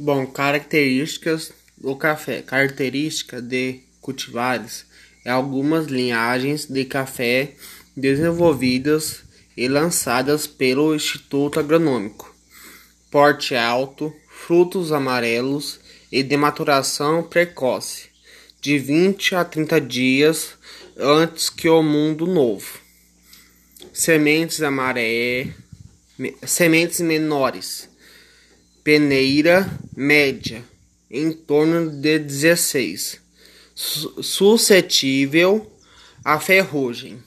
Bom, características do café. Característica de cultivares é algumas linhagens de café desenvolvidas e lançadas pelo Instituto Agronômico. Porte alto, frutos amarelos e de maturação precoce, de 20 a 30 dias antes que o mundo novo. Sementes amaré, sementes menores peneira média, em torno de 16, suscetível à ferrugem.